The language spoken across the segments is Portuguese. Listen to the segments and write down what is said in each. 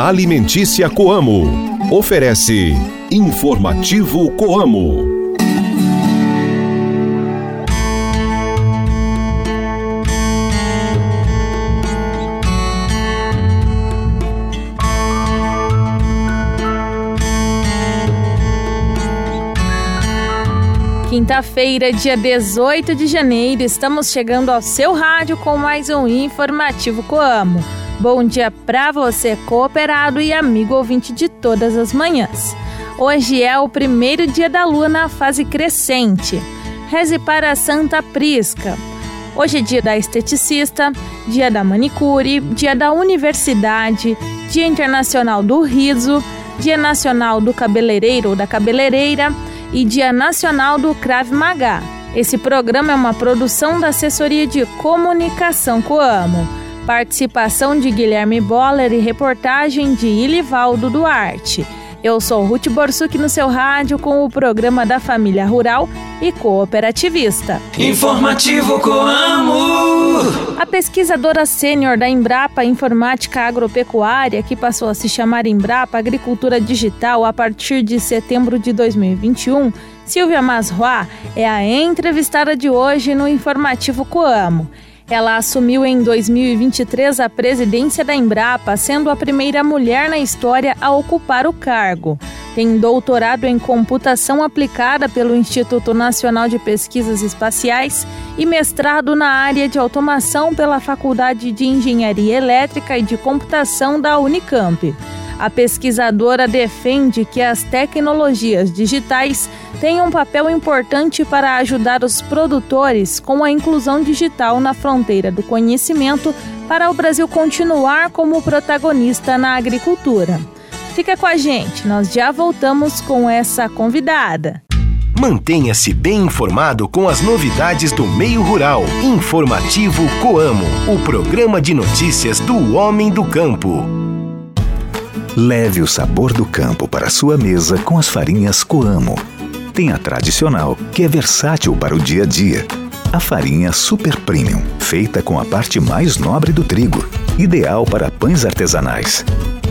Alimentícia Coamo. Oferece Informativo Coamo. Quinta-feira, dia 18 de janeiro, estamos chegando ao seu rádio com mais um informativo Coamo. Bom dia para você, cooperado e amigo ouvinte de todas as manhãs. Hoje é o primeiro dia da lua na fase crescente. Reze para Santa Prisca. Hoje é dia da esteticista, dia da manicure, dia da universidade, dia internacional do riso, dia nacional do cabeleireiro ou da cabeleireira e Dia Nacional do Krav Maga. Esse programa é uma produção da Assessoria de Comunicação Coamo. Participação de Guilherme Boller e reportagem de Ilivaldo Duarte. Eu sou Ruth Borsuk no seu rádio com o programa da Família Rural e Cooperativista. Informativo Coamo! A pesquisadora sênior da Embrapa Informática Agropecuária, que passou a se chamar Embrapa Agricultura Digital a partir de setembro de 2021, Silvia Masroa, é a entrevistada de hoje no Informativo Coamo. Ela assumiu em 2023 a presidência da Embrapa, sendo a primeira mulher na história a ocupar o cargo. Tem doutorado em computação aplicada pelo Instituto Nacional de Pesquisas Espaciais e mestrado na área de automação pela Faculdade de Engenharia Elétrica e de Computação da Unicamp. A pesquisadora defende que as tecnologias digitais têm um papel importante para ajudar os produtores com a inclusão digital na fronteira do conhecimento para o Brasil continuar como protagonista na agricultura. Fica com a gente, nós já voltamos com essa convidada. Mantenha-se bem informado com as novidades do meio rural. Informativo Coamo, o programa de notícias do homem do campo. Leve o sabor do campo para sua mesa com as farinhas Coamo. Tem a tradicional, que é versátil para o dia a dia. A farinha Super Premium, feita com a parte mais nobre do trigo, ideal para pães artesanais.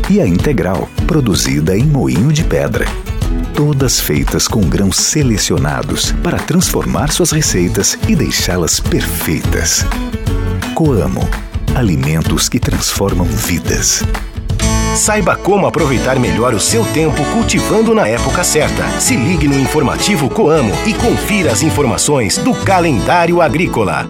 E a integral, produzida em moinho de pedra. Todas feitas com grãos selecionados para transformar suas receitas e deixá-las perfeitas. Coamo alimentos que transformam vidas. Saiba como aproveitar melhor o seu tempo cultivando na época certa. Se ligue no informativo Coamo e confira as informações do calendário agrícola.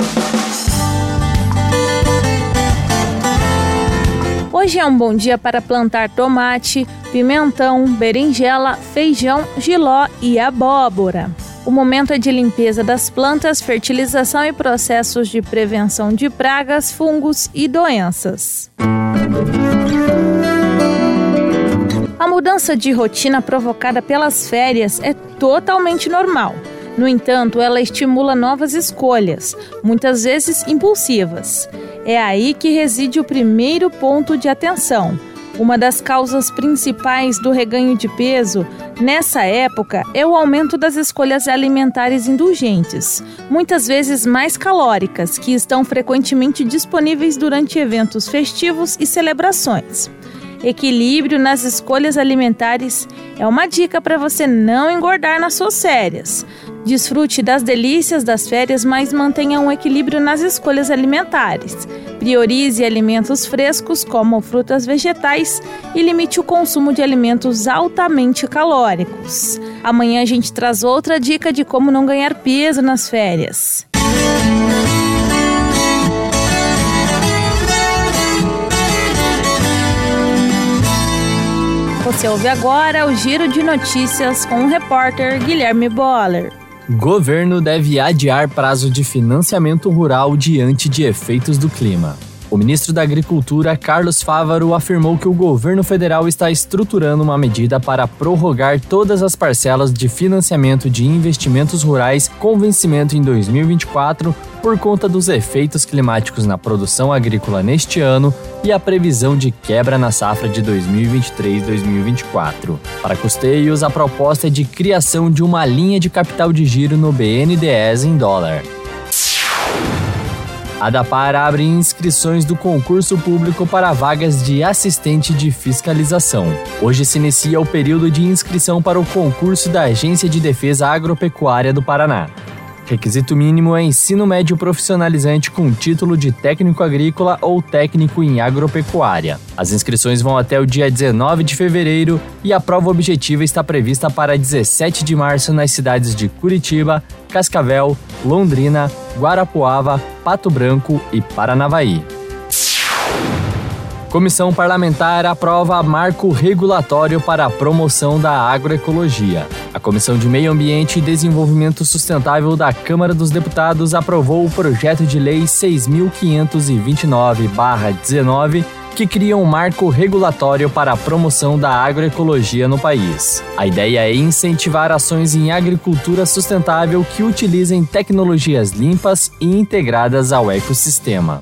Hoje é um bom dia para plantar tomate, pimentão, berinjela, feijão, giló e abóbora. O momento é de limpeza das plantas, fertilização e processos de prevenção de pragas, fungos e doenças. A mudança de rotina provocada pelas férias é totalmente normal. No entanto, ela estimula novas escolhas, muitas vezes impulsivas. É aí que reside o primeiro ponto de atenção. Uma das causas principais do reganho de peso nessa época é o aumento das escolhas alimentares indulgentes, muitas vezes mais calóricas, que estão frequentemente disponíveis durante eventos festivos e celebrações. Equilíbrio nas escolhas alimentares é uma dica para você não engordar nas suas férias. Desfrute das delícias das férias, mas mantenha um equilíbrio nas escolhas alimentares. Priorize alimentos frescos, como frutas vegetais, e limite o consumo de alimentos altamente calóricos. Amanhã a gente traz outra dica de como não ganhar peso nas férias. Você ouve agora o Giro de Notícias com o repórter Guilherme Boller. Governo deve adiar prazo de financiamento rural diante de efeitos do clima. O ministro da Agricultura, Carlos Fávaro, afirmou que o governo federal está estruturando uma medida para prorrogar todas as parcelas de financiamento de investimentos rurais com vencimento em 2024 por conta dos efeitos climáticos na produção agrícola neste ano e a previsão de quebra na safra de 2023-2024. Para custeios, a proposta é de criação de uma linha de capital de giro no BNDES em dólar. A DAPAR abre inscrições do concurso público para vagas de assistente de fiscalização. Hoje se inicia o período de inscrição para o concurso da Agência de Defesa Agropecuária do Paraná. Requisito mínimo é ensino médio profissionalizante com título de técnico agrícola ou técnico em agropecuária. As inscrições vão até o dia 19 de fevereiro e a prova objetiva está prevista para 17 de março nas cidades de Curitiba, Cascavel, Londrina, Guarapuava, Pato Branco e Paranavaí. Comissão Parlamentar aprova marco regulatório para a promoção da agroecologia. A Comissão de Meio Ambiente e Desenvolvimento Sustentável da Câmara dos Deputados aprovou o projeto de lei 6529-19 que cria um marco regulatório para a promoção da agroecologia no país. A ideia é incentivar ações em agricultura sustentável que utilizem tecnologias limpas e integradas ao ecossistema.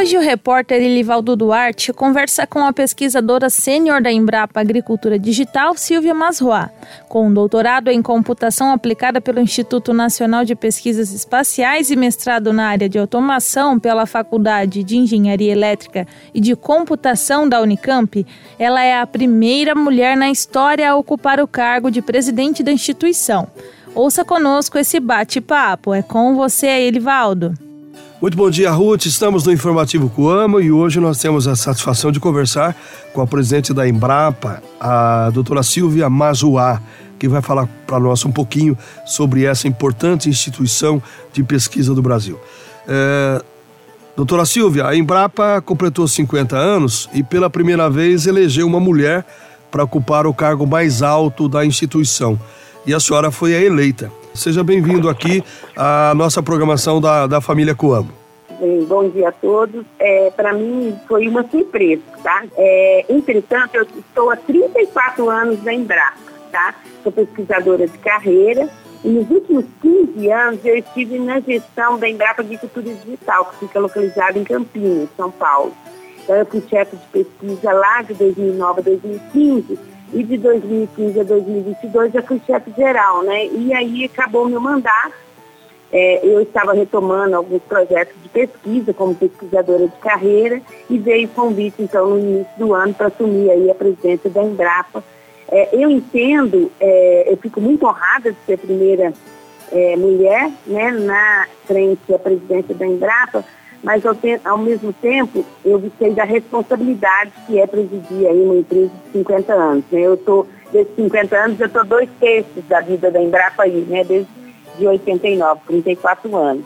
Hoje o repórter Elivaldo Duarte conversa com a pesquisadora sênior da Embrapa Agricultura Digital, Silvia Masroa. Com um doutorado em computação aplicada pelo Instituto Nacional de Pesquisas Espaciais e mestrado na área de automação pela Faculdade de Engenharia Elétrica e de Computação da Unicamp, ela é a primeira mulher na história a ocupar o cargo de presidente da instituição. Ouça conosco esse bate-papo. É com você, Elivaldo. Muito bom dia, Ruth. Estamos no Informativo Coamo e hoje nós temos a satisfação de conversar com a presidente da Embrapa, a doutora Silvia Mazuá, que vai falar para nós um pouquinho sobre essa importante instituição de pesquisa do Brasil. É, doutora Silvia, a Embrapa completou 50 anos e pela primeira vez elegeu uma mulher para ocupar o cargo mais alto da instituição. E a senhora foi a eleita. Seja bem-vindo aqui à nossa programação da, da família Coamo. Bom dia a todos. É, Para mim foi uma surpresa, tá? É, entretanto, eu estou há 34 anos na Embrapa, tá? Sou pesquisadora de carreira e nos últimos 15 anos eu estive na gestão da Embrapa Agricultura Digital, que fica localizada em Campinas, São Paulo. Então eu fui chefe de pesquisa lá de 2009 a 2015 e de 2015 a 2022 eu fui chefe geral, né? E aí acabou meu mandato. É, eu estava retomando alguns projetos de pesquisa como pesquisadora de carreira e veio o convite, então, no início do ano para assumir aí a presidência da Embrapa. É, eu entendo, é, eu fico muito honrada de ser a primeira é, mulher né, na frente à presidência da Embrapa, mas ao, te ao mesmo tempo eu sei da responsabilidade que é presidir aí uma empresa de 50 anos. Né? Eu estou, desde 50 anos, eu estou dois terços da vida da Embrapa aí, né? desde de 89, 34 anos.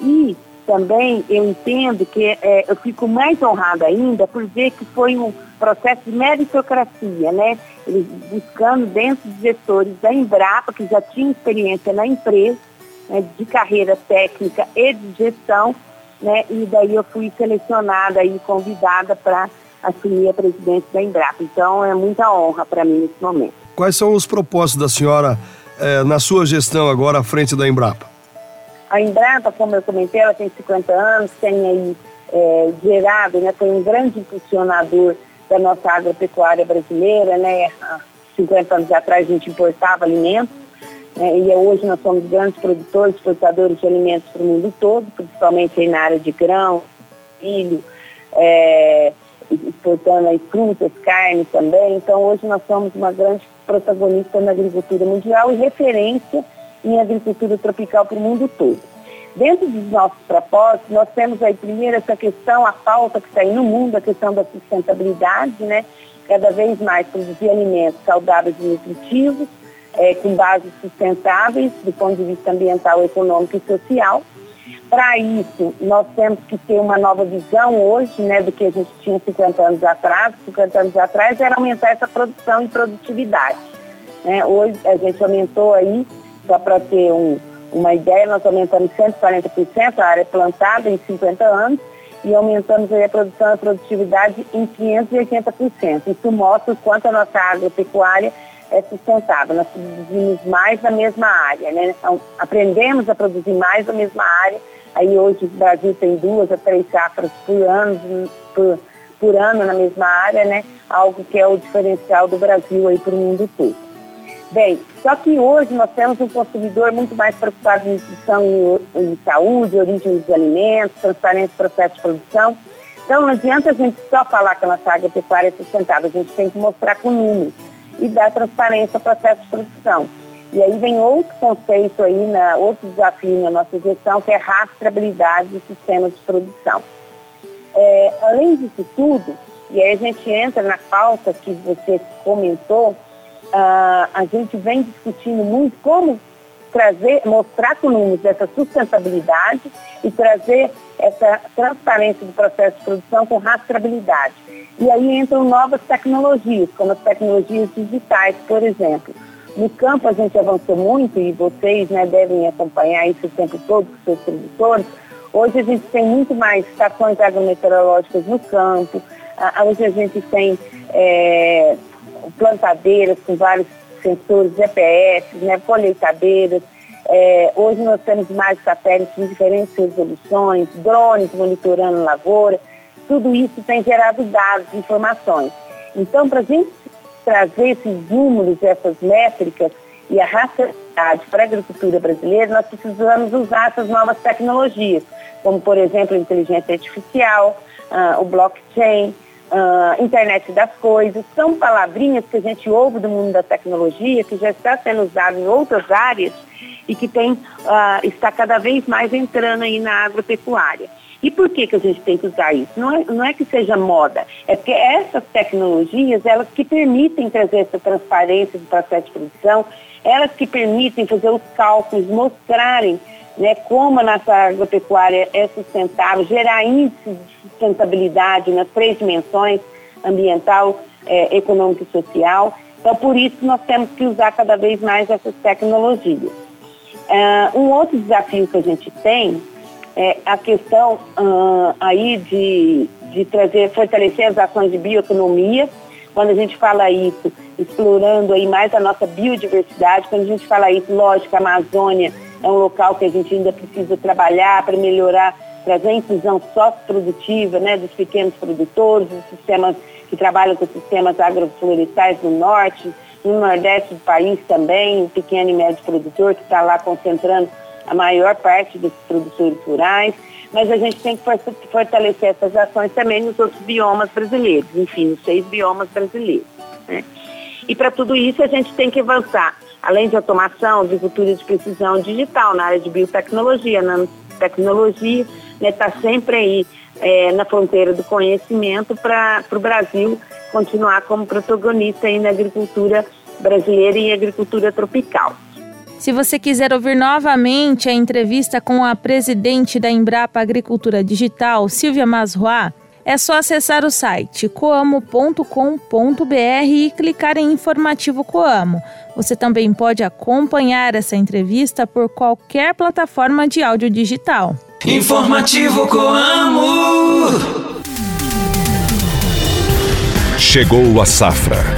E também eu entendo que é, eu fico mais honrada ainda por ver que foi um processo de meritocracia, né? Eles buscando dentro de gestores da Embrapa, que já tinham experiência na empresa, né, de carreira técnica e de gestão, né? E daí eu fui selecionada e convidada para assumir a presidência da Embrapa. Então é muita honra para mim nesse momento. Quais são os propósitos da senhora eh, na sua gestão agora à frente da Embrapa? A Embrapa, como eu comentei, ela tem 50 anos, tem aí é, gerado, né, foi um grande impulsionador da nossa agropecuária brasileira, né? Há 50 anos atrás a gente importava alimentos, e hoje nós somos grandes produtores, exportadores de alimentos para o mundo todo, principalmente na área de grão, milho, é, exportando aí frutas, carne também. Então hoje nós somos uma grande protagonista na agricultura mundial e referência em agricultura tropical para o mundo todo. Dentro dos nossos propósitos, nós temos aí primeiro essa questão, a pauta que está aí no mundo, a questão da sustentabilidade, né? Cada vez mais produzir alimentos saudáveis e nutritivos, é, com bases sustentáveis do ponto de vista ambiental, econômico e social. Para isso, nós temos que ter uma nova visão hoje, né, do que a gente tinha 50 anos atrás. 50 anos atrás era aumentar essa produção e produtividade. Né? Hoje a gente aumentou aí, só para ter um, uma ideia, nós aumentamos 140% a área plantada em 50 anos e aumentamos a produção e a produtividade em 580%. Isso mostra o quanto a nossa agropecuária é sustentável. Nós produzimos mais na mesma área, né? Então, aprendemos a produzir mais na mesma área Aí hoje o Brasil tem duas a três safras por ano, por, por ano na mesma área, né? Algo que é o diferencial do Brasil aí para o mundo todo. Bem, só que hoje nós temos um consumidor muito mais preocupado em nutrição e, saúde, origem dos alimentos, transparência do processo de produção. Então não adianta a gente só falar que a nossa agropecuária é sustentável, a gente tem que mostrar com números e dar transparência ao processo de produção. E aí vem outro conceito aí, na, outro desafio na nossa gestão, que é rastreabilidade do sistema de produção. É, além disso tudo, e aí a gente entra na pauta que você comentou, uh, a gente vem discutindo muito como trazer, mostrar com números essa sustentabilidade e trazer essa transparência do processo de produção com rastreabilidade. E aí entram novas tecnologias, como as tecnologias digitais, por exemplo. No campo a gente avançou muito e vocês né, devem acompanhar isso o tempo todo com seus produtores. Hoje a gente tem muito mais estações agrometeorológicas no campo, hoje a gente tem é, plantadeiras com vários sensores GPS, né, colheitadeiras. É, hoje nós temos mais satélites em diferentes resoluções, drones monitorando lavoura. Tudo isso tem gerado dados, informações. Então, para a gente trazer esses números, essas métricas e a racionalidade para a agricultura brasileira, nós precisamos usar essas novas tecnologias, como, por exemplo, a inteligência artificial, uh, o blockchain, uh, internet das coisas. São palavrinhas que a gente ouve do mundo da tecnologia, que já está sendo usado em outras áreas e que tem, uh, está cada vez mais entrando aí na agropecuária. E por que, que a gente tem que usar isso? Não é, não é que seja moda, é porque essas tecnologias, elas que permitem trazer essa transparência do processo de produção, elas que permitem fazer os cálculos, mostrarem né, como a nossa agropecuária é sustentável, gerar índices de sustentabilidade nas três dimensões, ambiental, é, econômica e social. Então, por isso, nós temos que usar cada vez mais essas tecnologias. Uh, um outro desafio que a gente tem é, a questão uh, aí de, de trazer, fortalecer as ações de bioeconomia, quando a gente fala isso, explorando aí mais a nossa biodiversidade, quando a gente fala isso, lógico, a Amazônia é um local que a gente ainda precisa trabalhar para melhorar, trazer a inclusão socioprodutiva né, dos pequenos produtores, dos sistemas que trabalham com sistemas agroflorestais no norte, no nordeste do país também, o pequeno e médio produtor que está lá concentrando a maior parte dos produtores rurais, mas a gente tem que fortalecer essas ações também nos outros biomas brasileiros, enfim, nos seis biomas brasileiros. Né? E para tudo isso a gente tem que avançar, além de automação, agricultura de precisão digital, na área de biotecnologia, nanotecnologia, está né, tá sempre aí é, na fronteira do conhecimento para o Brasil continuar como protagonista aí na agricultura brasileira e agricultura tropical. Se você quiser ouvir novamente a entrevista com a presidente da Embrapa Agricultura Digital, Silvia Masroa, é só acessar o site coamo.com.br e clicar em Informativo Coamo. Você também pode acompanhar essa entrevista por qualquer plataforma de áudio digital. Informativo Coamo. Chegou a safra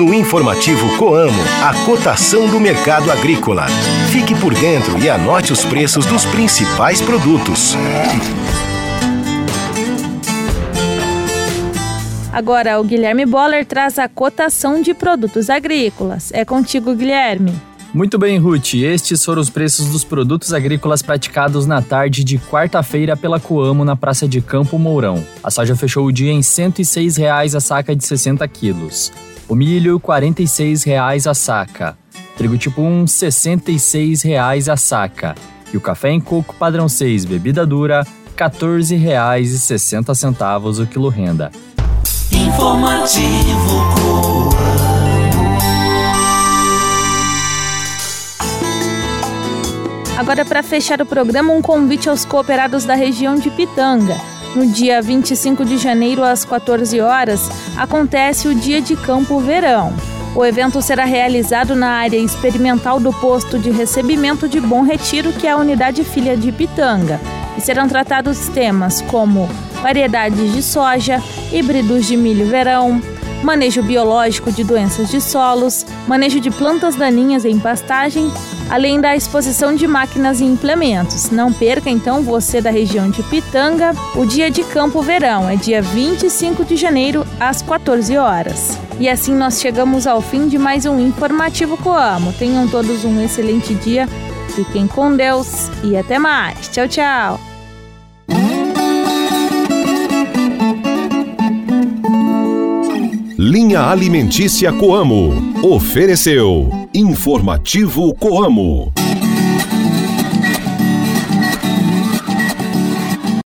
No informativo Coamo, a cotação do mercado agrícola. Fique por dentro e anote os preços dos principais produtos. Agora, o Guilherme Boller traz a cotação de produtos agrícolas. É contigo, Guilherme. Muito bem, Ruth. Estes foram os preços dos produtos agrícolas praticados na tarde de quarta-feira pela Coamo na Praça de Campo Mourão. A soja fechou o dia em R$ 106,00 a saca de 60 quilos. O milho, R$ 46,00 a saca. Trigo tipo 1, R$ 66,00 a saca. E o café em coco padrão 6, bebida dura, R$ 14,60 o quilo renda. Informativo Agora, para fechar o programa, um convite aos cooperados da região de Pitanga. No dia 25 de janeiro, às 14 horas, acontece o Dia de Campo Verão. O evento será realizado na área experimental do posto de recebimento de Bom Retiro, que é a unidade filha de Pitanga, e serão tratados temas como variedades de soja, híbridos de milho verão, manejo biológico de doenças de solos, manejo de plantas daninhas em pastagem, além da exposição de máquinas e implementos. Não perca então você da região de Pitanga o dia de Campo Verão, é dia 25 de janeiro às 14 horas. E assim nós chegamos ao fim de mais um informativo Coamo. Tenham todos um excelente dia. Fiquem com Deus e até mais. Tchau, tchau. Linha Alimentícia Coamo. Ofereceu Informativo Coamo.